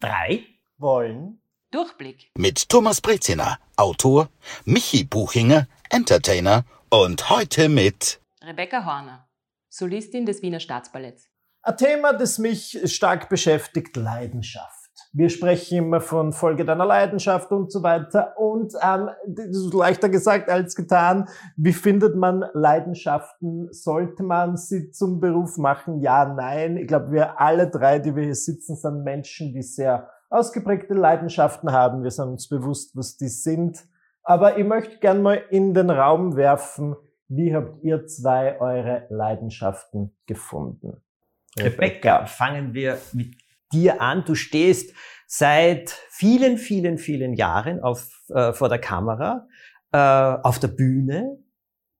drei wollen Durchblick. Mit Thomas Breziner, Autor, Michi Buchinger, Entertainer und heute mit Rebecca Horner, Solistin des Wiener Staatsballetts. Ein Thema, das mich stark beschäftigt, Leidenschaft. Wir sprechen immer von Folge deiner Leidenschaft und so weiter. Und ähm, das ist leichter gesagt als getan. Wie findet man Leidenschaften? Sollte man sie zum Beruf machen? Ja, nein. Ich glaube, wir alle drei, die wir hier sitzen, sind Menschen, die sehr ausgeprägte Leidenschaften haben. Wir sind uns bewusst, was die sind. Aber ich möchte gern mal in den Raum werfen, wie habt ihr zwei eure Leidenschaften gefunden? Rebecca, fangen wir mit dir an. Du stehst seit vielen, vielen, vielen Jahren auf, äh, vor der Kamera, äh, auf der Bühne,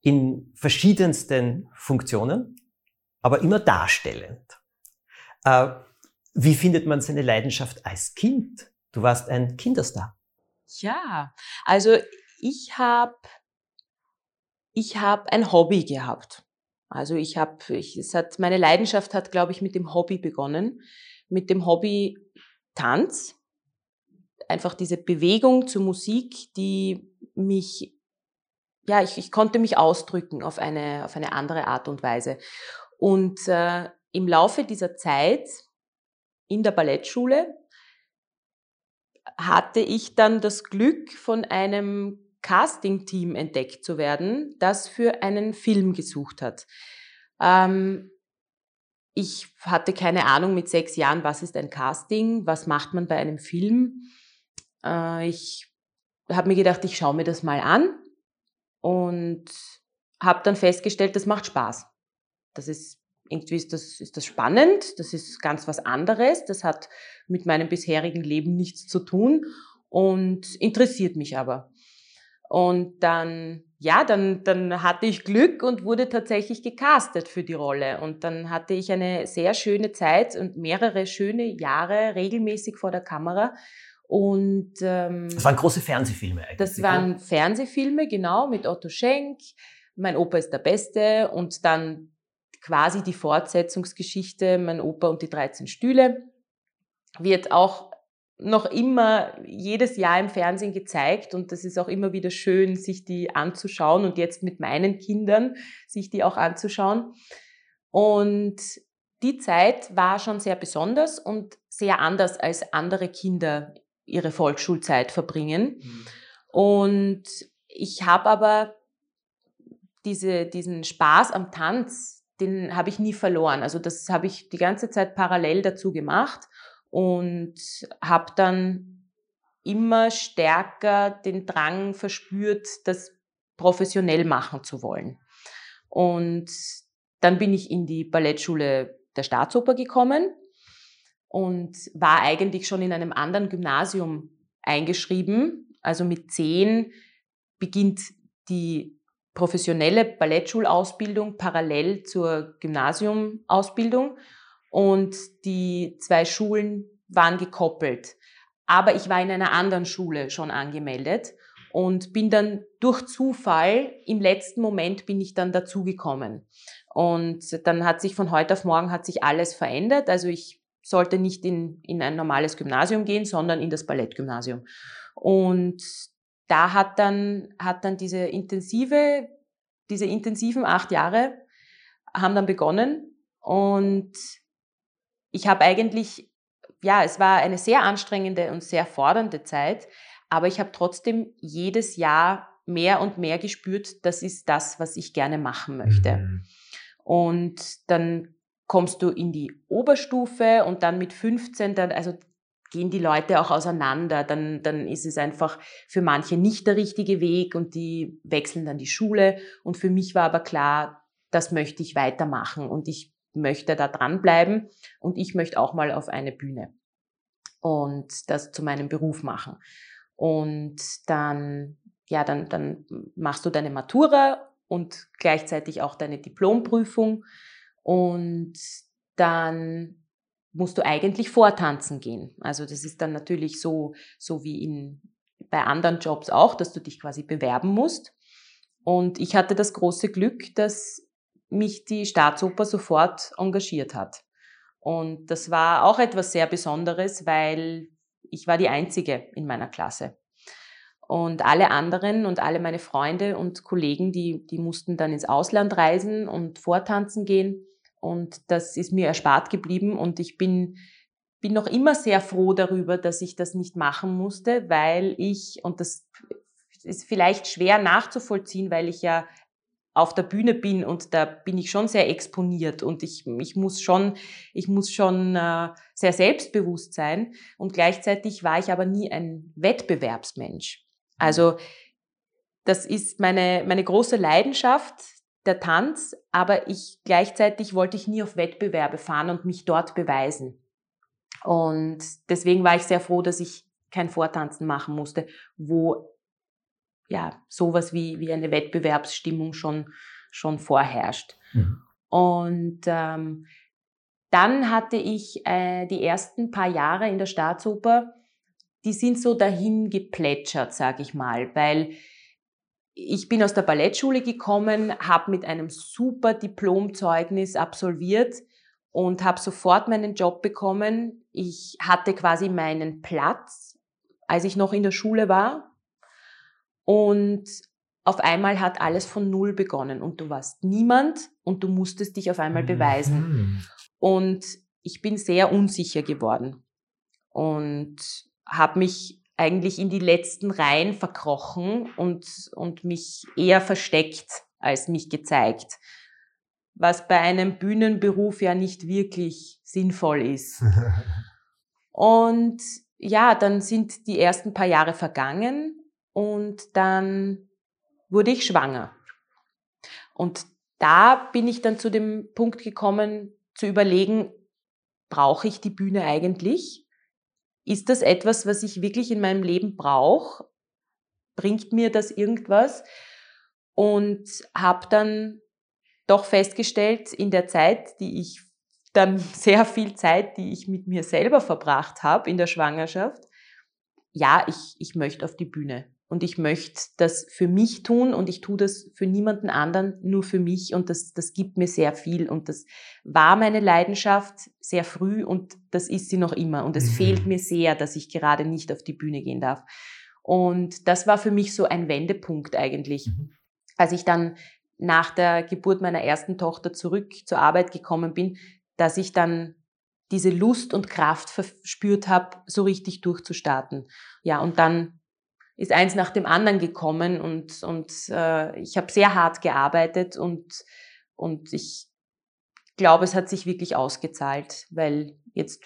in verschiedensten Funktionen, aber immer darstellend. Äh, wie findet man seine Leidenschaft als Kind? Du warst ein Kinderstar. Ja, also ich habe ich hab ein Hobby gehabt. Also ich habe, es hat, meine Leidenschaft hat, glaube ich, mit dem Hobby begonnen, mit dem Hobby Tanz. Einfach diese Bewegung zur Musik, die mich, ja, ich, ich konnte mich ausdrücken auf eine, auf eine andere Art und Weise. Und äh, im Laufe dieser Zeit in der Ballettschule hatte ich dann das Glück, von einem Casting-Team entdeckt zu werden, das für einen Film gesucht hat. Ähm, ich hatte keine Ahnung mit sechs Jahren, was ist ein Casting, was macht man bei einem Film. Äh, ich habe mir gedacht, ich schaue mir das mal an und habe dann festgestellt, das macht Spaß. Das ist irgendwie ist das, ist das spannend, das ist ganz was anderes, das hat mit meinem bisherigen Leben nichts zu tun und interessiert mich aber. Und dann, ja, dann, dann hatte ich Glück und wurde tatsächlich gecastet für die Rolle. Und dann hatte ich eine sehr schöne Zeit und mehrere schöne Jahre regelmäßig vor der Kamera. Und ähm, das waren große Fernsehfilme eigentlich. Das waren oder? Fernsehfilme, genau, mit Otto Schenk. Mein Opa ist der Beste und dann quasi die Fortsetzungsgeschichte, mein Opa und die 13 Stühle, wird auch noch immer jedes Jahr im Fernsehen gezeigt und das ist auch immer wieder schön, sich die anzuschauen und jetzt mit meinen Kindern sich die auch anzuschauen. Und die Zeit war schon sehr besonders und sehr anders als andere Kinder ihre Volksschulzeit verbringen. Mhm. Und ich habe aber diese, diesen Spaß am Tanz, den habe ich nie verloren. Also das habe ich die ganze Zeit parallel dazu gemacht und habe dann immer stärker den Drang verspürt, das professionell machen zu wollen. Und dann bin ich in die Ballettschule der Staatsoper gekommen und war eigentlich schon in einem anderen Gymnasium eingeschrieben. Also mit zehn beginnt die professionelle Ballettschulausbildung parallel zur Gymnasiumausbildung und die zwei Schulen waren gekoppelt. Aber ich war in einer anderen Schule schon angemeldet und bin dann durch Zufall, im letzten Moment bin ich dann dazugekommen. Und dann hat sich von heute auf morgen hat sich alles verändert. Also ich sollte nicht in, in ein normales Gymnasium gehen, sondern in das Ballettgymnasium. Und da hat dann, hat dann diese intensive, diese intensiven acht Jahre haben dann begonnen und ich habe eigentlich, ja, es war eine sehr anstrengende und sehr fordernde Zeit, aber ich habe trotzdem jedes Jahr mehr und mehr gespürt, das ist das, was ich gerne machen möchte. Mhm. Und dann kommst du in die Oberstufe und dann mit 15, dann, also gehen die Leute auch auseinander, dann, dann ist es einfach für manche nicht der richtige Weg und die wechseln dann die Schule. Und für mich war aber klar, das möchte ich weitermachen und ich möchte da dranbleiben und ich möchte auch mal auf eine Bühne und das zu meinem Beruf machen. Und dann, ja, dann, dann machst du deine Matura und gleichzeitig auch deine Diplomprüfung und dann musst du eigentlich vortanzen gehen. Also das ist dann natürlich so, so wie in, bei anderen Jobs auch, dass du dich quasi bewerben musst. Und ich hatte das große Glück, dass mich die Staatsoper sofort engagiert hat. Und das war auch etwas sehr Besonderes, weil ich war die Einzige in meiner Klasse. Und alle anderen und alle meine Freunde und Kollegen, die, die mussten dann ins Ausland reisen und vortanzen gehen. Und das ist mir erspart geblieben. Und ich bin, bin noch immer sehr froh darüber, dass ich das nicht machen musste, weil ich, und das ist vielleicht schwer nachzuvollziehen, weil ich ja auf der Bühne bin und da bin ich schon sehr exponiert und ich, ich muss schon, ich muss schon äh, sehr selbstbewusst sein und gleichzeitig war ich aber nie ein Wettbewerbsmensch. Also das ist meine, meine große Leidenschaft, der Tanz, aber ich gleichzeitig wollte ich nie auf Wettbewerbe fahren und mich dort beweisen. Und deswegen war ich sehr froh, dass ich kein Vortanzen machen musste, wo ja sowas wie, wie eine Wettbewerbsstimmung schon, schon vorherrscht. Mhm. Und ähm, dann hatte ich äh, die ersten paar Jahre in der Staatsoper, die sind so dahin geplätschert, sag ich mal, weil ich bin aus der Ballettschule gekommen, habe mit einem super Diplomzeugnis absolviert und habe sofort meinen Job bekommen. Ich hatte quasi meinen Platz, als ich noch in der Schule war. Und auf einmal hat alles von Null begonnen und du warst niemand und du musstest dich auf einmal beweisen. Mhm. Und ich bin sehr unsicher geworden und habe mich eigentlich in die letzten Reihen verkrochen und, und mich eher versteckt als mich gezeigt. Was bei einem Bühnenberuf ja nicht wirklich sinnvoll ist. und ja, dann sind die ersten paar Jahre vergangen und dann wurde ich schwanger. Und da bin ich dann zu dem Punkt gekommen, zu überlegen, brauche ich die Bühne eigentlich? Ist das etwas, was ich wirklich in meinem Leben brauche? Bringt mir das irgendwas? Und habe dann doch festgestellt, in der Zeit, die ich dann sehr viel Zeit, die ich mit mir selber verbracht habe in der Schwangerschaft, ja, ich, ich möchte auf die Bühne und ich möchte das für mich tun und ich tue das für niemanden anderen, nur für mich und das, das gibt mir sehr viel und das war meine Leidenschaft sehr früh und das ist sie noch immer und es mhm. fehlt mir sehr, dass ich gerade nicht auf die Bühne gehen darf. Und das war für mich so ein Wendepunkt eigentlich, mhm. als ich dann nach der Geburt meiner ersten Tochter zurück zur Arbeit gekommen bin, dass ich dann diese Lust und Kraft verspürt habe, so richtig durchzustarten. Ja, und dann ist eins nach dem anderen gekommen und, und äh, ich habe sehr hart gearbeitet und, und ich glaube, es hat sich wirklich ausgezahlt, weil jetzt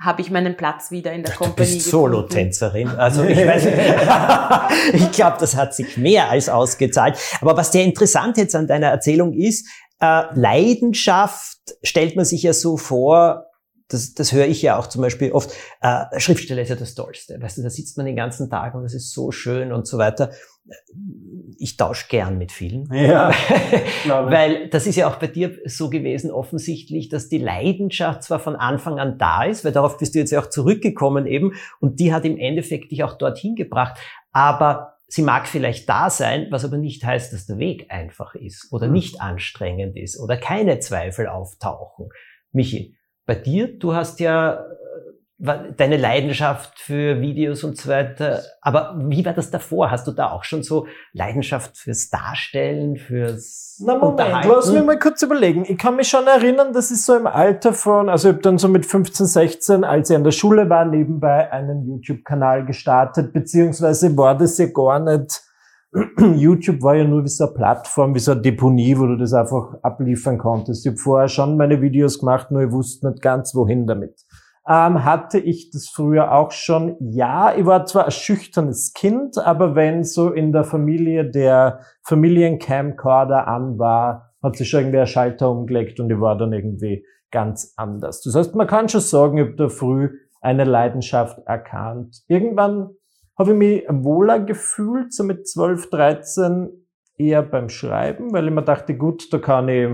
habe ich meinen Platz wieder in der Company. Du bist Solo-Tänzerin. Also ich weiß, ich glaube, das hat sich mehr als ausgezahlt. Aber was sehr interessant jetzt an deiner Erzählung ist, äh, Leidenschaft stellt man sich ja so vor, das, das höre ich ja auch zum Beispiel oft, äh, Schriftsteller ist ja das Tollste. Weißt du, da sitzt man den ganzen Tag und das ist so schön und so weiter. Ich tausche gern mit vielen. Ja, weil das ist ja auch bei dir so gewesen, offensichtlich, dass die Leidenschaft zwar von Anfang an da ist, weil darauf bist du jetzt ja auch zurückgekommen eben, und die hat im Endeffekt dich auch dorthin gebracht, aber sie mag vielleicht da sein, was aber nicht heißt, dass der Weg einfach ist oder hm. nicht anstrengend ist oder keine Zweifel auftauchen. Michi, bei dir, du hast ja äh, deine Leidenschaft für Videos und so weiter. Aber wie war das davor? Hast du da auch schon so Leidenschaft fürs Darstellen, fürs Na Moment, lass mich mal kurz überlegen. Ich kann mich schon erinnern, dass ich so im Alter von, also ich habe dann so mit 15, 16, als ich an der Schule war, nebenbei einen YouTube-Kanal gestartet, beziehungsweise war das ja gar nicht YouTube war ja nur wie so eine Plattform, wie so eine Deponie, wo du das einfach abliefern konntest. Ich habe vorher schon meine Videos gemacht, nur ich wusste nicht ganz, wohin damit. Ähm, hatte ich das früher auch schon? Ja, ich war zwar ein schüchternes Kind, aber wenn so in der Familie der Familiencamcorder an war, hat sich schon irgendwie ein Schalter umgelegt und ich war dann irgendwie ganz anders. Das heißt, man kann schon sagen, ich habe da früh eine Leidenschaft erkannt. Irgendwann habe ich mich wohler gefühlt, so mit 12, 13 eher beim Schreiben, weil ich mir dachte, gut, da kann ich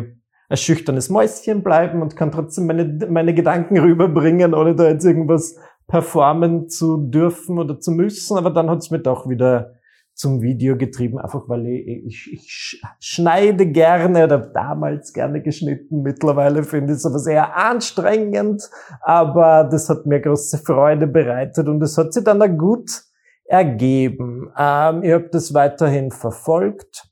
ein schüchternes Mäuschen bleiben und kann trotzdem meine, meine Gedanken rüberbringen, ohne da jetzt irgendwas performen zu dürfen oder zu müssen. Aber dann hat es mir doch wieder zum Video getrieben, einfach weil ich, ich, ich schneide gerne oder damals gerne geschnitten. Mittlerweile finde ich aber sehr anstrengend, aber das hat mir große Freude bereitet und es hat sich dann auch gut ergeben. Ähm, ich habe das weiterhin verfolgt,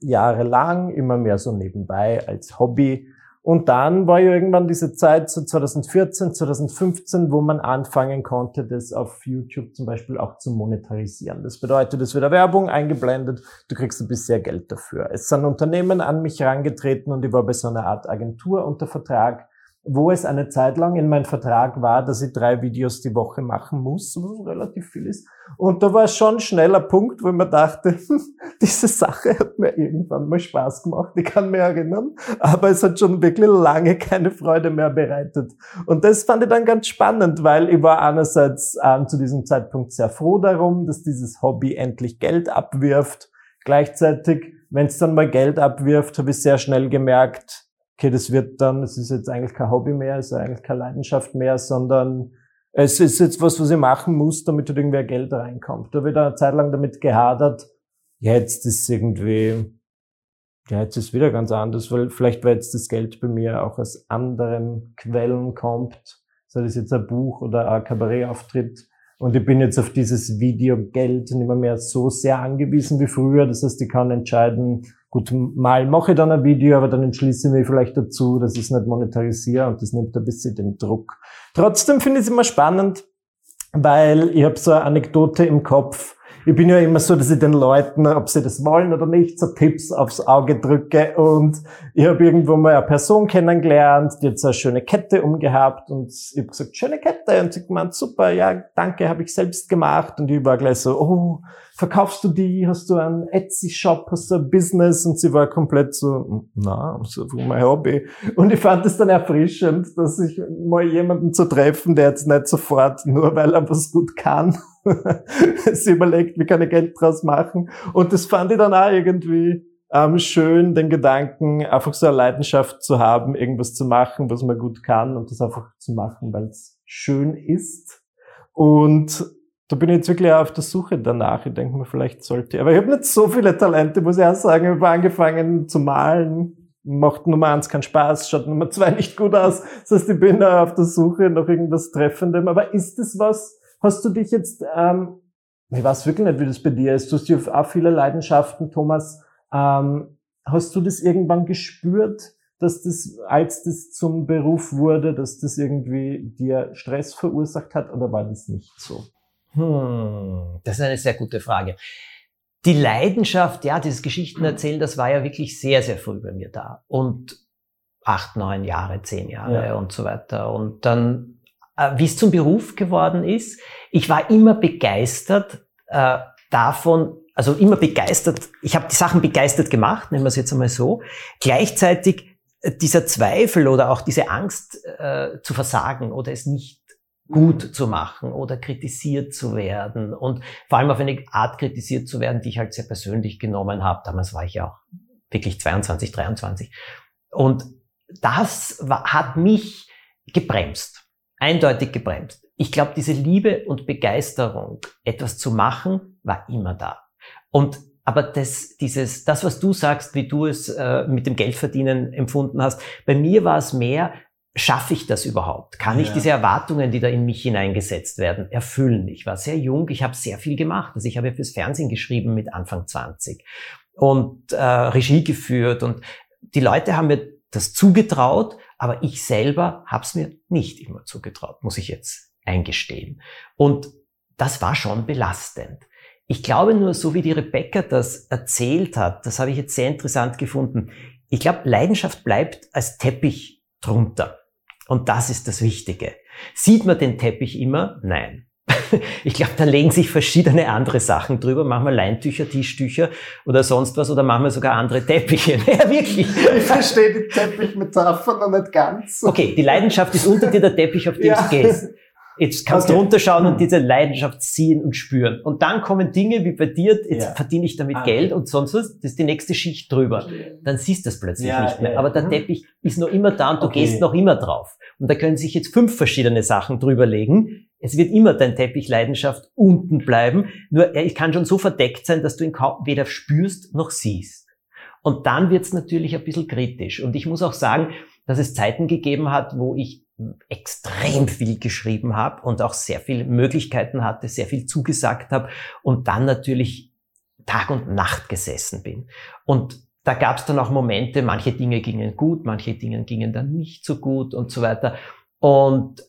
jahrelang, immer mehr so nebenbei als Hobby und dann war ja irgendwann diese Zeit, so 2014, 2015, wo man anfangen konnte, das auf YouTube zum Beispiel auch zu monetarisieren. Das bedeutet, es wird Werbung eingeblendet, du kriegst ein bisschen Geld dafür. Es sind Unternehmen an mich herangetreten und ich war bei so einer Art Agentur unter Vertrag, wo es eine Zeit lang in meinem Vertrag war, dass ich drei Videos die Woche machen muss, was relativ viel ist. Und da war schon schneller Punkt, wo ich mir dachte, diese Sache hat mir irgendwann mal Spaß gemacht, ich kann mich erinnern, aber es hat schon wirklich lange keine Freude mehr bereitet. Und das fand ich dann ganz spannend, weil ich war einerseits ähm, zu diesem Zeitpunkt sehr froh darum, dass dieses Hobby endlich Geld abwirft. Gleichzeitig, wenn es dann mal Geld abwirft, habe ich sehr schnell gemerkt, okay, das wird dann, es ist jetzt eigentlich kein Hobby mehr, es ist eigentlich keine Leidenschaft mehr, sondern es ist jetzt was, was ich machen muss, damit halt irgendwie Geld reinkommt. Da wird eine Zeit lang damit gehadert, jetzt ist irgendwie, ja, jetzt ist wieder ganz anders, weil vielleicht, weil jetzt das Geld bei mir auch aus anderen Quellen kommt, sei das jetzt ein Buch oder ein Kabarettauftritt. Und ich bin jetzt auf dieses Videogeld nicht mehr, mehr so sehr angewiesen wie früher. Das heißt, ich kann entscheiden, Gut, mal mache ich dann ein Video, aber dann entschließe ich mich vielleicht dazu, dass ich es nicht monetarisiere und das nimmt ein bisschen den Druck. Trotzdem finde ich es immer spannend, weil ich habe so eine Anekdote im Kopf, ich bin ja immer so, dass ich den Leuten, ob sie das wollen oder nicht, so Tipps aufs Auge drücke. Und ich habe irgendwo mal eine Person kennengelernt, die hat so eine schöne Kette umgehabt und ich habe gesagt, schöne Kette. Und sie gemeint, super, ja, danke, habe ich selbst gemacht. Und ich war gleich so, oh, verkaufst du die? Hast du einen Etsy-Shop? Hast du ein Business? Und sie war komplett so, na, ist mein Hobby. Und ich fand es dann erfrischend, dass ich mal jemanden zu treffen, der jetzt nicht sofort, nur weil er was gut kann, sie überlegt, wie kann ich Geld draus machen. Und das fand ich dann auch irgendwie ähm, schön, den Gedanken, einfach so eine Leidenschaft zu haben, irgendwas zu machen, was man gut kann und das einfach zu machen, weil es schön ist. Und da bin ich jetzt wirklich auf der Suche danach. Ich denke mir, vielleicht sollte ich. Aber ich habe nicht so viele Talente, muss ich auch sagen. Ich habe angefangen zu malen. Macht Nummer eins keinen Spaß, schaut Nummer zwei nicht gut aus. Das heißt, ich bin da auf der Suche nach irgendwas Treffendem. Aber ist das was, Hast du dich jetzt, ähm, ich weiß wirklich nicht, wie das bei dir ist, du hast ja auch viele Leidenschaften, Thomas. Ähm, hast du das irgendwann gespürt, dass das, als das zum Beruf wurde, dass das irgendwie dir Stress verursacht hat oder war das nicht so? Hm, das ist eine sehr gute Frage. Die Leidenschaft, ja, dieses Geschichten erzählen, das war ja wirklich sehr, sehr früh bei mir da. Und acht, neun Jahre, zehn Jahre ja. und so weiter. Und dann äh, wie es zum Beruf geworden ist. Ich war immer begeistert äh, davon, also immer begeistert, ich habe die Sachen begeistert gemacht, nennen wir es jetzt einmal so. Gleichzeitig äh, dieser Zweifel oder auch diese Angst äh, zu versagen oder es nicht gut zu machen oder kritisiert zu werden und vor allem auf eine Art kritisiert zu werden, die ich halt sehr persönlich genommen habe. Damals war ich ja auch wirklich 22, 23. Und das war, hat mich gebremst eindeutig gebremst. Ich glaube, diese Liebe und Begeisterung, etwas zu machen, war immer da. Und aber das, dieses, das, was du sagst, wie du es äh, mit dem Geldverdienen empfunden hast, bei mir war es mehr, schaffe ich das überhaupt? Kann ich diese Erwartungen, die da in mich hineingesetzt werden, erfüllen? Ich war sehr jung, ich habe sehr viel gemacht. Also ich habe fürs Fernsehen geschrieben mit Anfang 20 und äh, Regie geführt und die Leute haben mir das zugetraut, aber ich selber habe es mir nicht immer zugetraut, muss ich jetzt eingestehen. Und das war schon belastend. Ich glaube nur, so wie die Rebecca das erzählt hat, das habe ich jetzt sehr interessant gefunden. Ich glaube, Leidenschaft bleibt als Teppich drunter. Und das ist das Wichtige. Sieht man den Teppich immer? Nein. ich glaube, da legen sich verschiedene andere Sachen drüber. Manchmal Leintücher, Tischtücher oder sonst was oder manchmal sogar andere Teppiche. Ja, wirklich. Ich verstehe die Teppichmetapher noch nicht ganz. Okay, die Leidenschaft ist unter dir der Teppich, auf den ja. du gehst. Jetzt kannst okay. du runterschauen und hm. diese Leidenschaft ziehen und spüren. Und dann kommen Dinge wie bei dir, jetzt ja. verdiene ich damit ah, Geld und sonst was, das ist die nächste Schicht drüber. Dann siehst du es plötzlich ja, nicht mehr. Ja, Aber der mhm. Teppich ist noch immer da und du okay. gehst noch immer drauf. Und da können sich jetzt fünf verschiedene Sachen drüber legen Es wird immer dein Teppich Leidenschaft unten bleiben, nur er kann schon so verdeckt sein, dass du ihn kaum weder spürst noch siehst. Und dann wird's natürlich ein bisschen kritisch. Und ich muss auch sagen, dass es Zeiten gegeben hat, wo ich extrem viel geschrieben habe und auch sehr viele Möglichkeiten hatte, sehr viel zugesagt habe und dann natürlich Tag und Nacht gesessen bin. Und da gab es dann auch Momente, manche Dinge gingen gut, manche Dinge gingen dann nicht so gut und so weiter. Und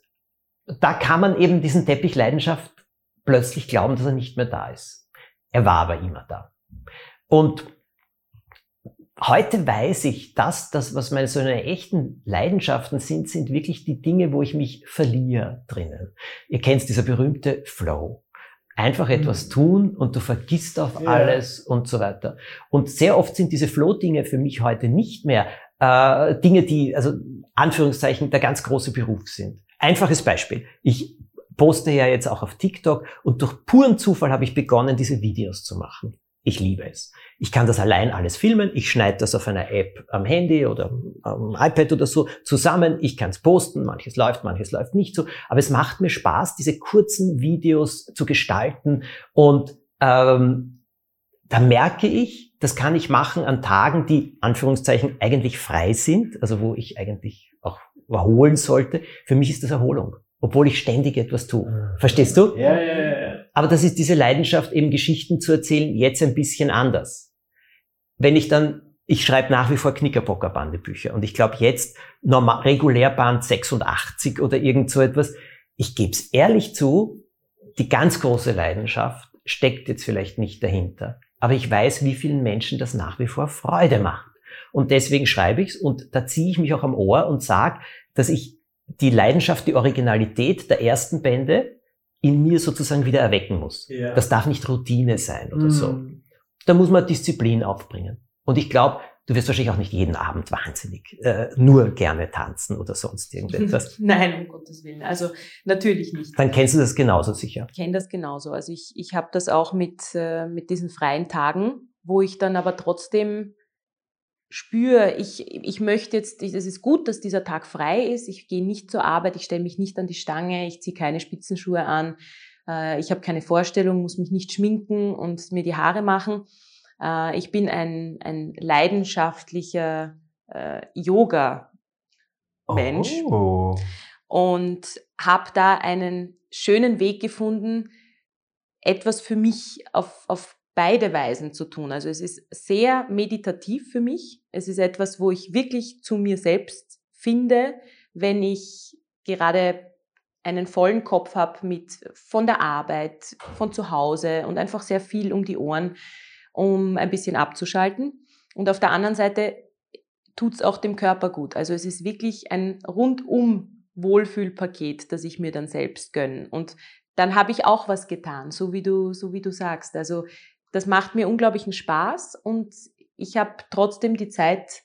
da kann man eben diesen Teppich Leidenschaft plötzlich glauben, dass er nicht mehr da ist. Er war aber immer da. Und heute weiß ich, dass das, was meine so eine echten Leidenschaften sind, sind wirklich die Dinge, wo ich mich verliere drinnen. Ihr kennt dieser berühmte Flow. Einfach etwas mhm. tun und du vergisst auf ja. alles und so weiter. Und sehr oft sind diese Flow-Dinge für mich heute nicht mehr äh, Dinge, die, also Anführungszeichen, der ganz große Beruf sind. Einfaches Beispiel. Ich poste ja jetzt auch auf TikTok und durch puren Zufall habe ich begonnen, diese Videos zu machen. Ich liebe es. Ich kann das allein alles filmen. Ich schneide das auf einer App am Handy oder am iPad oder so zusammen. Ich kann es posten. Manches läuft, manches läuft nicht so. Aber es macht mir Spaß, diese kurzen Videos zu gestalten. Und ähm, da merke ich, das kann ich machen an Tagen, die Anführungszeichen eigentlich frei sind, also wo ich eigentlich auch erholen sollte. Für mich ist das Erholung obwohl ich ständig etwas tue. Ah. Verstehst du? Ja, ja, ja. Aber das ist diese Leidenschaft, eben Geschichten zu erzählen, jetzt ein bisschen anders. Wenn ich dann, ich schreibe nach wie vor Knickerbocker-Bandebücher und ich glaube jetzt normal, regulär Band 86 oder irgend so etwas. Ich gebe es ehrlich zu, die ganz große Leidenschaft steckt jetzt vielleicht nicht dahinter. Aber ich weiß, wie vielen Menschen das nach wie vor Freude macht. Und deswegen schreibe ich's und da ziehe ich mich auch am Ohr und sage, dass ich die Leidenschaft, die Originalität der ersten Bände in mir sozusagen wieder erwecken muss. Ja. Das darf nicht Routine sein oder mm. so. Da muss man Disziplin aufbringen. Und ich glaube, du wirst wahrscheinlich auch nicht jeden Abend wahnsinnig äh, nur gerne tanzen oder sonst irgendetwas. Nein, um Gottes Willen. Also natürlich nicht. Dann kennst du das genauso sicher. Ich kenne das genauso. Also ich, ich habe das auch mit, äh, mit diesen freien Tagen, wo ich dann aber trotzdem spüre, ich, ich möchte jetzt, es ist gut, dass dieser Tag frei ist, ich gehe nicht zur Arbeit, ich stelle mich nicht an die Stange, ich ziehe keine Spitzenschuhe an, äh, ich habe keine Vorstellung, muss mich nicht schminken und mir die Haare machen. Äh, ich bin ein, ein leidenschaftlicher äh, Yoga-Mensch oh. und habe da einen schönen Weg gefunden, etwas für mich auf, auf beide Weisen zu tun. Also es ist sehr meditativ für mich. Es ist etwas, wo ich wirklich zu mir selbst finde, wenn ich gerade einen vollen Kopf habe mit von der Arbeit, von zu Hause und einfach sehr viel um die Ohren, um ein bisschen abzuschalten. Und auf der anderen Seite tut es auch dem Körper gut. Also es ist wirklich ein rundum Wohlfühlpaket, das ich mir dann selbst gönne. Und dann habe ich auch was getan, so wie du, so wie du sagst. Also das macht mir unglaublichen Spaß und ich habe trotzdem die Zeit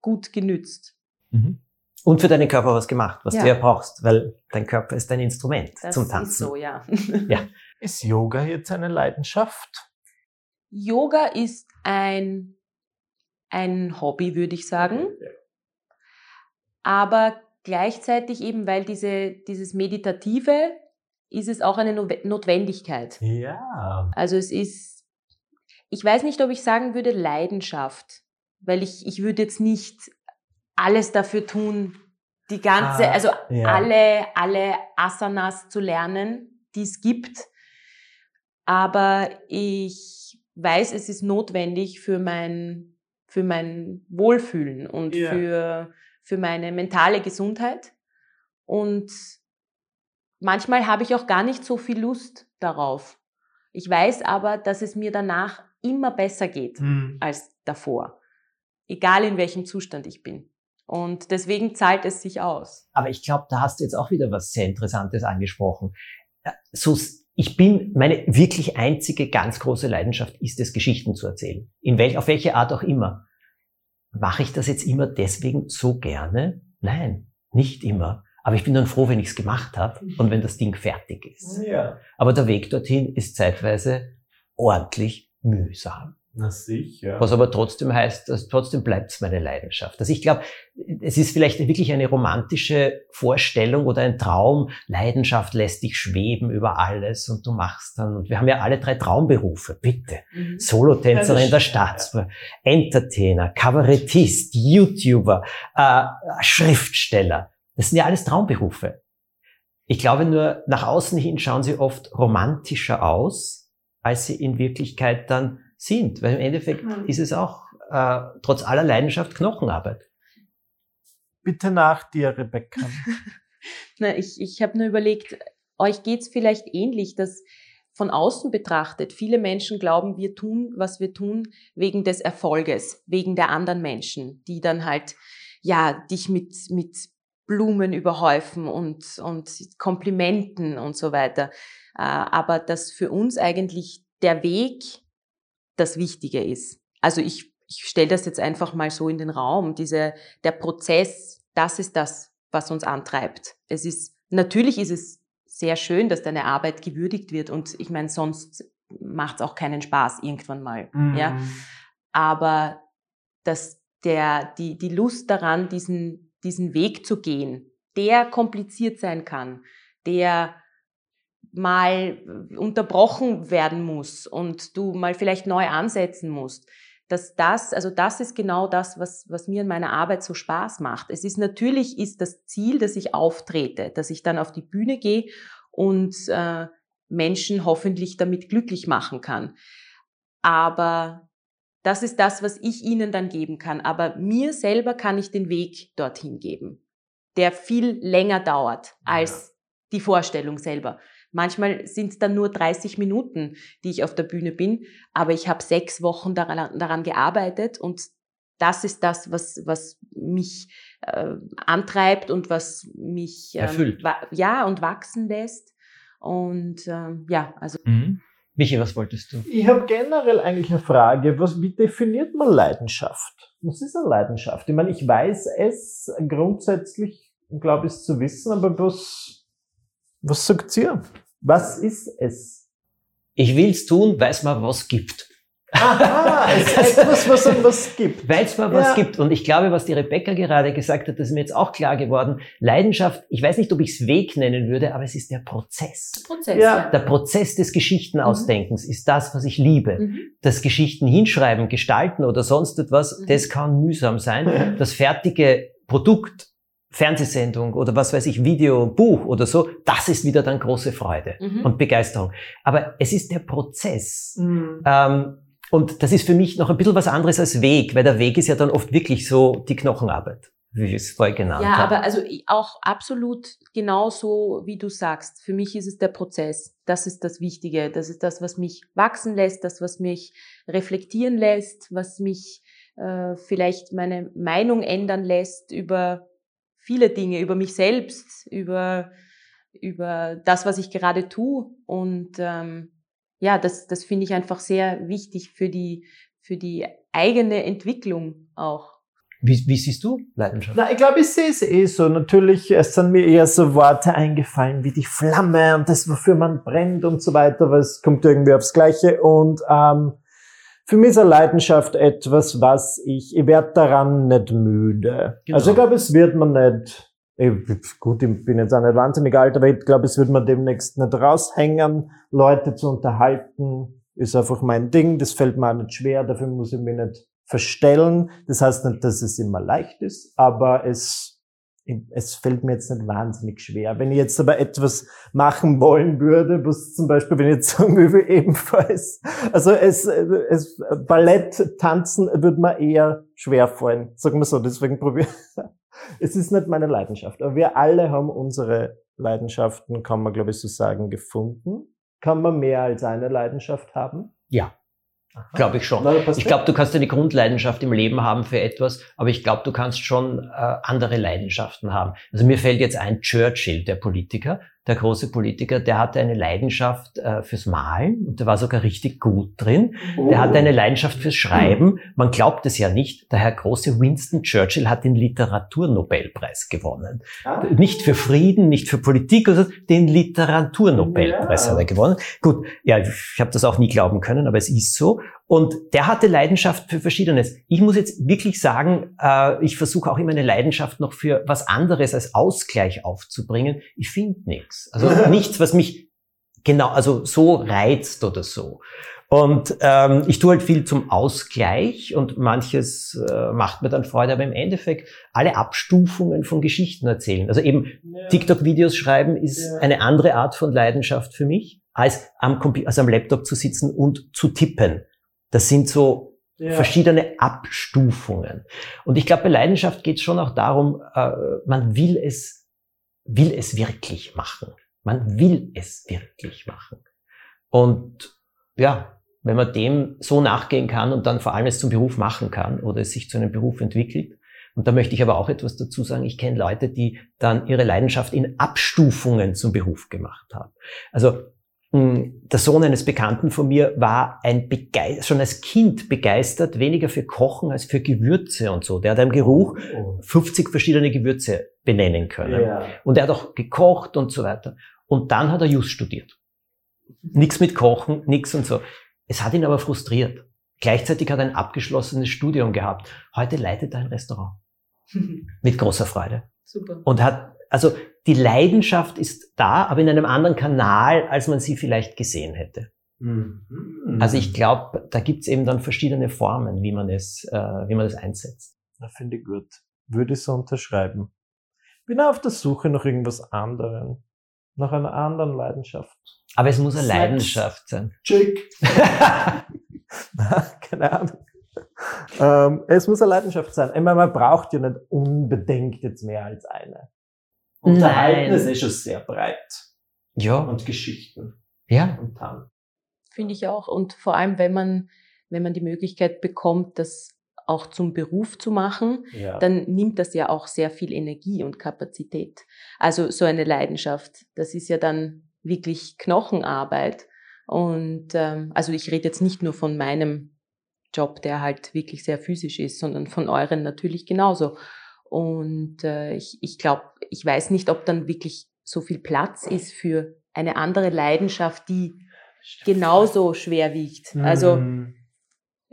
gut genützt. Mhm. Und für deinen Körper was gemacht, was ja. du ja brauchst, weil dein Körper ist dein Instrument das zum Tanzen. Ist so, ja. ja. Ist Yoga jetzt eine Leidenschaft? Yoga ist ein, ein Hobby, würde ich sagen. Aber gleichzeitig eben, weil diese, dieses Meditative ist es auch eine Notwendigkeit. Ja. Also es ist ich weiß nicht, ob ich sagen würde Leidenschaft, weil ich, ich würde jetzt nicht alles dafür tun, die ganze, ah, also ja. alle, alle Asanas zu lernen, die es gibt. Aber ich weiß, es ist notwendig für mein, für mein Wohlfühlen und ja. für, für meine mentale Gesundheit. Und manchmal habe ich auch gar nicht so viel Lust darauf. Ich weiß aber, dass es mir danach immer besser geht mhm. als davor. Egal in welchem Zustand ich bin. Und deswegen zahlt es sich aus. Aber ich glaube, da hast du jetzt auch wieder was sehr Interessantes angesprochen. So, ich bin, meine wirklich einzige ganz große Leidenschaft ist es, Geschichten zu erzählen. In welch, auf welche Art auch immer. Mache ich das jetzt immer deswegen so gerne? Nein, nicht immer. Aber ich bin dann froh, wenn ich es gemacht habe und wenn das Ding fertig ist. Ja. Aber der Weg dorthin ist zeitweise ordentlich mühsam. Na sicher. Was aber trotzdem heißt, dass trotzdem bleibt es meine Leidenschaft. Also ich glaube, es ist vielleicht wirklich eine romantische Vorstellung oder ein Traum. Leidenschaft lässt dich schweben über alles und du machst dann. Und wir haben ja alle drei Traumberufe, bitte. Mhm. Solotänzerin der Staatsbürger, Entertainer, Kabarettist, YouTuber, äh, Schriftsteller. Das sind ja alles Traumberufe. Ich glaube nur, nach außen hin schauen sie oft romantischer aus, als sie in Wirklichkeit dann sind. Weil im Endeffekt Mhm. ist es auch äh, trotz aller Leidenschaft Knochenarbeit. Bitte nach dir, Rebecca. Na, ich ich habe nur überlegt, euch geht's vielleicht ähnlich, dass von außen betrachtet viele Menschen glauben, wir tun, was wir tun, wegen des Erfolges, wegen der anderen Menschen, die dann halt ja dich mit mit Blumen überhäufen und und Komplimenten und so weiter. Äh, aber dass für uns eigentlich der Weg das Wichtige ist. Also ich ich stelle das jetzt einfach mal so in den Raum. Diese der Prozess, das ist das, was uns antreibt. Es ist, natürlich ist es sehr schön, dass deine Arbeit gewürdigt wird und ich meine, sonst macht es auch keinen Spaß irgendwann mal. Ja, Mhm. aber dass der, die, die Lust daran, diesen, diesen Weg zu gehen, der kompliziert sein kann, der mal unterbrochen werden muss und du mal vielleicht neu ansetzen musst, dass das, also das ist genau das, was, was mir in meiner Arbeit so Spaß macht. Es ist natürlich ist das Ziel, dass ich auftrete, dass ich dann auf die Bühne gehe und äh, Menschen hoffentlich damit glücklich machen kann. Aber das ist das, was ich ihnen dann geben kann. Aber mir selber kann ich den Weg dorthin geben, der viel länger dauert als die Vorstellung selber. Manchmal sind es dann nur 30 Minuten, die ich auf der Bühne bin, aber ich habe sechs Wochen daran, daran gearbeitet und das ist das, was, was mich äh, antreibt und was mich ähm, Erfüllt. ja und wachsen lässt. Und ähm, ja, also Michi, was wolltest du? Ich habe generell eigentlich eine Frage. Was, wie definiert man Leidenschaft? Was ist eine Leidenschaft? Ich meine, ich weiß es grundsätzlich, glaube ich, zu wissen, aber was, was sagt ihr? Was ist es? Ich will's tun, weil es mir was gibt. Aha, es ist etwas, was einem was gibt. Weil es mir was Ja. gibt. Und ich glaube, was die Rebecca gerade gesagt hat, das ist mir jetzt auch klar geworden. Leidenschaft, ich weiß nicht, ob ich es Weg nennen würde, aber es ist der Prozess. Prozess. Ja. Der Prozess des Geschichtenausdenkens ist das, was ich liebe. Mhm. Das Geschichten hinschreiben, gestalten oder sonst etwas, Mhm. das kann mühsam sein. Das fertige Produkt, Fernsehsendung oder was weiß ich, Video, Buch oder so, das ist wieder dann große Freude Mhm. und Begeisterung. Aber es ist der Prozess. Mhm. Ähm, und das ist für mich noch ein bisschen was anderes als Weg, weil der Weg ist ja dann oft wirklich so die Knochenarbeit, wie ich es vorher genannt Ja, habe. aber also auch absolut genauso, wie du sagst. Für mich ist es der Prozess. Das ist das Wichtige. Das ist das, was mich wachsen lässt, das, was mich reflektieren lässt, was mich äh, vielleicht meine Meinung ändern lässt über viele Dinge, über mich selbst, über, über das, was ich gerade tue. Und ähm, ja, das, das finde ich einfach sehr wichtig für die, für die eigene Entwicklung auch. Wie, wie siehst du Leidenschaft? Na, ich glaube, ich sehe es eh so. Natürlich, es sind mir eher so Worte eingefallen wie die Flamme und das, wofür man brennt und so weiter, weil es kommt irgendwie aufs Gleiche. Und ähm, für mich ist eine Leidenschaft etwas, was ich, ich werde daran nicht müde. Genau. Also ich glaube, es wird man nicht, ich, gut, ich bin jetzt auch nicht wahnsinnig alt, aber ich glaube, es wird man demnächst nicht raushängen, Leute zu unterhalten, ist einfach mein Ding, das fällt mir auch nicht schwer, dafür muss ich mich nicht verstellen. Das heißt nicht, dass es immer leicht ist, aber es, es fällt mir jetzt nicht wahnsinnig schwer. Wenn ich jetzt aber etwas machen wollen würde, was zum Beispiel, wenn ich jetzt sagen würde, ebenfalls, also es, es Ballett tanzen würde mir eher schwer fallen, sagen wir so, deswegen probiere Es ist nicht meine Leidenschaft, aber wir alle haben unsere Leidenschaften, kann man glaube ich so sagen, gefunden. Kann man mehr als eine Leidenschaft haben? Ja, glaube ich schon. Na, Ich glaube, du kannst eine Grundleidenschaft im Leben haben für etwas, aber ich glaube, du kannst schon äh, andere Leidenschaften haben. Also mir fällt jetzt ein Churchill, der Politiker, der große Politiker, der hatte eine Leidenschaft äh, fürs Malen und der war sogar richtig gut drin. Der hatte eine Leidenschaft fürs Schreiben. Man glaubt es ja nicht. Der Herr große Winston Churchill hat den Literaturnobelpreis gewonnen. Ah. Nicht für Frieden, nicht für Politik, also den Literaturnobelpreis Ja. hat er gewonnen. Gut, ja, ich habe das auch nie glauben können, aber es ist so. Und der hatte Leidenschaft für Verschiedenes. Ich muss jetzt wirklich sagen, äh, ich versuche auch immer eine Leidenschaft noch für was anderes als Ausgleich aufzubringen. Ich finde nichts. Also nichts, was mich genau, also so reizt oder so. Und ähm, ich tue halt viel zum Ausgleich und manches äh, macht mir dann Freude, aber im Endeffekt alle Abstufungen von Geschichten erzählen. Also eben ja. TikTok-Videos schreiben ist ja. eine andere Art von Leidenschaft für mich, als am, Computer, also am Laptop zu sitzen und zu tippen. Das sind so ja. verschiedene Abstufungen. Und ich glaube, bei Leidenschaft geht es schon auch darum, äh, man will es, will es wirklich machen. Man will es wirklich machen. Und ja, wenn man dem so nachgehen kann und dann vor allem es zum Beruf machen kann oder es sich zu einem Beruf entwickelt. Und da möchte ich aber auch etwas dazu sagen. Ich kenne Leute, die dann ihre Leidenschaft in Abstufungen zum Beruf gemacht haben. Also der Sohn eines Bekannten von mir war ein schon als Kind begeistert, weniger für Kochen als für Gewürze und so. Der hat einem Geruch 50 verschiedene Gewürze benennen können. Ja. Und er hat auch gekocht und so weiter. Und dann hat er Just studiert. Nichts mit Kochen, nichts und so. Es hat ihn aber frustriert. Gleichzeitig hat er ein abgeschlossenes Studium gehabt. Heute leitet er ein Restaurant. Mit großer Freude. Super. Und hat, also die Leidenschaft ist da, aber in einem anderen Kanal, als man sie vielleicht gesehen hätte. Mhm. Also ich glaube, da gibt's eben dann verschiedene Formen, wie man es, äh, wie man das einsetzt. Das finde ich gut. Würde ich so unterschreiben. Bin auf der Suche nach irgendwas anderem. Nach einer anderen Leidenschaft. Aber es muss eine Snacks. Leidenschaft sein. Chick. Keine Ahnung. Ähm, es muss eine Leidenschaft sein. Ich meine, man braucht ja nicht unbedingt jetzt mehr als eine. Unterhalten ist eh schon sehr breit. Ja. Und Geschichten. Ja. Und dann. Finde ich auch. Und vor allem, wenn man, wenn man die Möglichkeit bekommt, das auch zum Beruf zu machen, ja. dann nimmt das ja auch sehr viel Energie und Kapazität. Also so eine Leidenschaft, das ist ja dann wirklich Knochenarbeit. Und ähm, also ich rede jetzt nicht nur von meinem Job, der halt wirklich sehr physisch ist, sondern von euren natürlich genauso. Und äh, ich, ich glaube, ich weiß nicht, ob dann wirklich so viel Platz ist für eine andere Leidenschaft, die genauso schwer wiegt. Also mhm.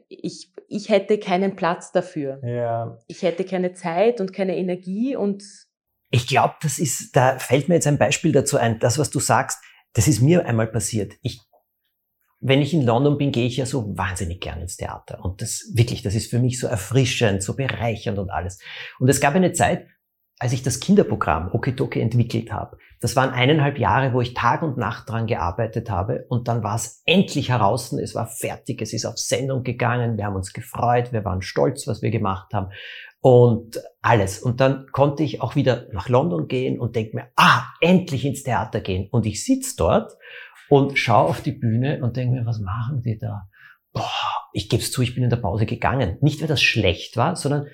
ich, ich hätte keinen Platz dafür. Ja. Ich hätte keine Zeit und keine Energie und ich glaube, das ist, da fällt mir jetzt ein Beispiel dazu ein. Das, was du sagst, das ist mir einmal passiert. Ich, wenn ich in London bin, gehe ich ja so wahnsinnig gern ins Theater. Und das wirklich, das ist für mich so erfrischend, so bereichernd und alles. Und es gab eine Zeit, als ich das Kinderprogramm Okidoki entwickelt habe. Das waren eineinhalb Jahre, wo ich Tag und Nacht dran gearbeitet habe. Und dann war es endlich heraus, es war fertig, es ist auf Sendung gegangen, wir haben uns gefreut, wir waren stolz, was wir gemacht haben und alles. Und dann konnte ich auch wieder nach London gehen und denke mir, ah, endlich ins Theater gehen. Und ich sitz dort und schaue auf die Bühne und denke mir, was machen die da? Boah, ich gebe es zu, ich bin in der Pause gegangen. Nicht, weil das schlecht war, sondern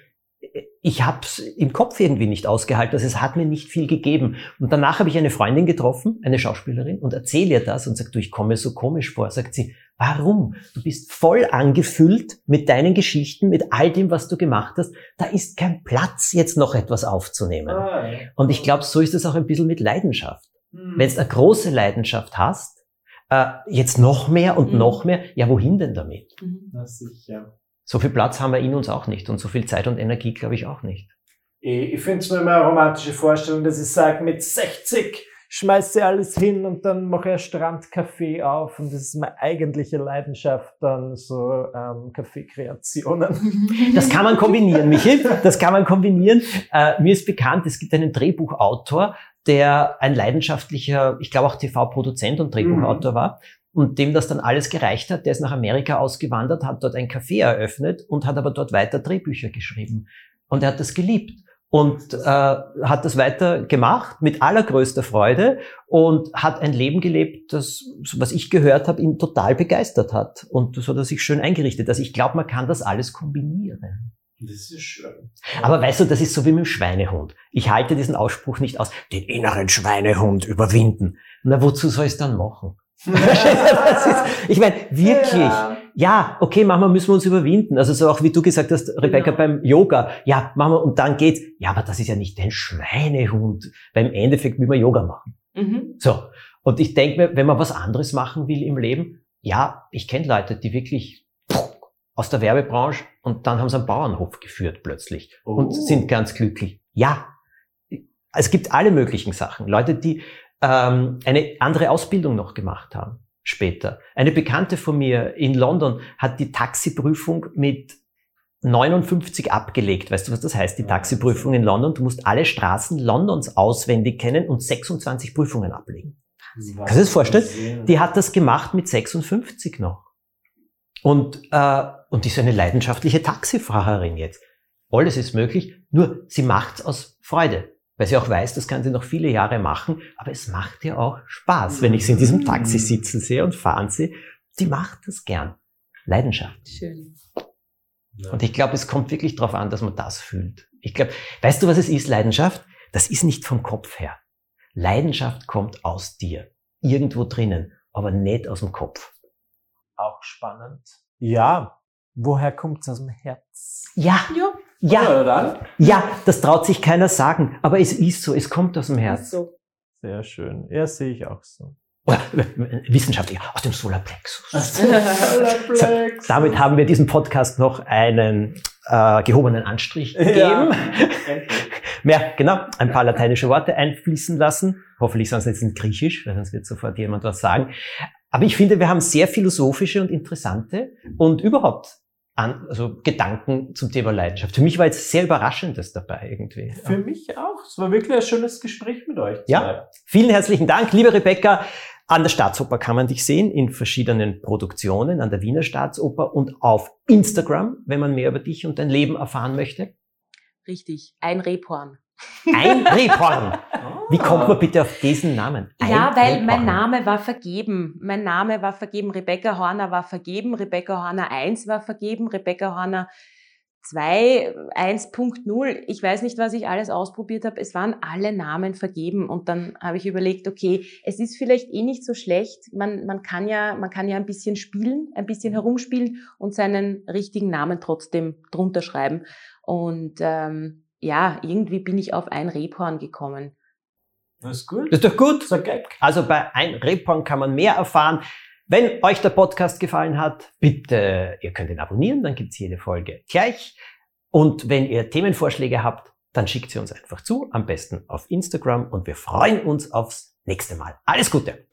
ich habe es im Kopf irgendwie nicht ausgehalten. Also es hat mir nicht viel gegeben. Und danach habe ich eine Freundin getroffen, eine Schauspielerin, und erzähle ihr das und sagt, du, ich komme so komisch vor. Sagt sie, warum? Du bist voll angefüllt mit deinen Geschichten, mit all dem, was du gemacht hast. Da ist kein Platz, jetzt noch etwas aufzunehmen. Ah. Und ich glaube, so ist es auch ein bisschen mit Leidenschaft. Hm. Wenn du eine große Leidenschaft hast, äh, jetzt noch mehr und hm. noch mehr, ja, wohin denn damit? Mhm. Na sicher. So viel Platz haben wir in uns auch nicht und so viel Zeit und Energie glaube ich auch nicht. Ich finde es nur immer eine romantische Vorstellung, dass ich sage, mit 60 schmeiße ich alles hin und dann mache ich Strandcafé auf und das ist meine eigentliche Leidenschaft, dann so ähm, Kaffeekreationen. Das kann man kombinieren, Michi, das kann man kombinieren. Äh, mir ist bekannt, es gibt einen Drehbuchautor, der ein leidenschaftlicher, ich glaube auch TV-Produzent und Drehbuchautor mhm. war und dem das dann alles gereicht hat, der ist nach Amerika ausgewandert, hat dort ein Café eröffnet und hat aber dort weiter Drehbücher geschrieben. Und er hat das geliebt und äh, hat das weiter gemacht mit allergrößter Freude und hat ein Leben gelebt, das, was ich gehört habe, ihn total begeistert hat. Und so hat er sich schön eingerichtet. Also ich glaube, man kann das alles kombinieren. Das ist schön. Aber weißt du, das ist so wie mit dem Schweinehund. Ich halte diesen Ausspruch nicht aus, den inneren Schweinehund überwinden. Na, wozu soll ich es dann machen? ist, ich meine, wirklich. Ja. ja. okay, manchmal müssen wir uns überwinden. Also so auch wie du gesagt hast, Rebecca, genau. beim Yoga. Ja, machen wir, und dann geht's. Ja, aber das ist ja nicht ein Schweinehund. Beim Endeffekt will man Yoga machen. Mhm. So. Und ich denke mir, wenn man was anderes machen will im Leben, ja, ich kenne Leute, die wirklich aus der Werbebranche und dann haben sie einen Bauernhof geführt plötzlich Oh. und sind ganz glücklich. Ja, es gibt alle möglichen Sachen. Leute, die ähm, eine andere Ausbildung noch gemacht haben später. Eine Bekannte von mir in London hat die Taxiprüfung mit 59 abgelegt. Weißt du, was das heißt, die Taxiprüfung in London? Du musst alle Straßen Londons auswendig kennen und 26 Prüfungen ablegen. Kannst du dir das vorstellen? Die hat das gemacht mit 56 noch. Und, äh, und die ist eine leidenschaftliche Taxifahrerin jetzt. Alles ist möglich, nur sie macht's aus Freude. Weil sie auch weiß, das kann sie noch viele Jahre machen, aber es macht ihr auch Spaß, wenn ich sie in diesem Taxi sitzen sehe und fahren sehe. Die macht das gern. Leidenschaft. Schön. Und ich glaube, es kommt wirklich darauf an, dass man das fühlt. Ich glaube, weißt du, was es ist, Leidenschaft? Das ist nicht vom Kopf her. Leidenschaft kommt aus dir. Irgendwo drinnen, aber nicht aus dem Kopf. Auch spannend. Ja, woher kommt es aus dem Herz? Ja, Ja, ja, dann? ja, das traut sich keiner sagen, aber es ist so, es kommt aus dem Herz. so. Sehr schön. Ja, sehe ich auch so. Oder, äh, wissenschaftlich, aus dem Solarplexus. Solarplex. Damit haben wir diesem Podcast noch einen äh, gehobenen Anstrich Ja. gegeben. Mehr, genau, ein paar lateinische Worte einfließen lassen. Hoffentlich sonst jetzt in Griechisch, weil sonst wird sofort jemand was sagen. Aber ich finde, wir haben sehr philosophische und interessante und überhaupt an, also Gedanken zum Thema Leidenschaft. Für mich war jetzt sehr Überraschendes dabei irgendwie. Für mich auch. Es war wirklich ein schönes Gespräch mit euch. Ja. zwei. Vielen herzlichen Dank, liebe Rebecca. An der Staatsoper kann man dich sehen in verschiedenen Produktionen, an der Wiener Staatsoper und auf Instagram, wenn man mehr über dich und dein Leben erfahren möchte. Richtig. Ein Rebhorn. Ein Rebhorn. Wie kommt man bitte auf diesen Namen? Ein ja, weil mein Rebhorn. Name war vergeben. Mein Name war vergeben. Rebecca Horner war vergeben. Rebecca Horner 1 war vergeben. Rebecca Horner 2, 1.0. Ich weiß nicht, was ich alles ausprobiert habe. Es waren alle Namen vergeben. Und dann habe ich überlegt, okay, es ist vielleicht eh nicht so schlecht. Man, man, kann ja, man kann ja ein bisschen spielen, ein bisschen herumspielen und seinen richtigen Namen trotzdem drunter schreiben. Und ähm, ja, irgendwie bin ich auf ein Rebhorn gekommen. Das ist gut. Das ist doch gut. So geil. Also bei ein Rebhorn kann man mehr erfahren. Wenn euch der Podcast gefallen hat, bitte, ihr könnt ihn abonnieren, dann gibt's jede Folge gleich. Und wenn ihr Themenvorschläge habt, dann schickt sie uns einfach zu, am besten auf Instagram und wir freuen uns aufs nächste Mal. Alles Gute!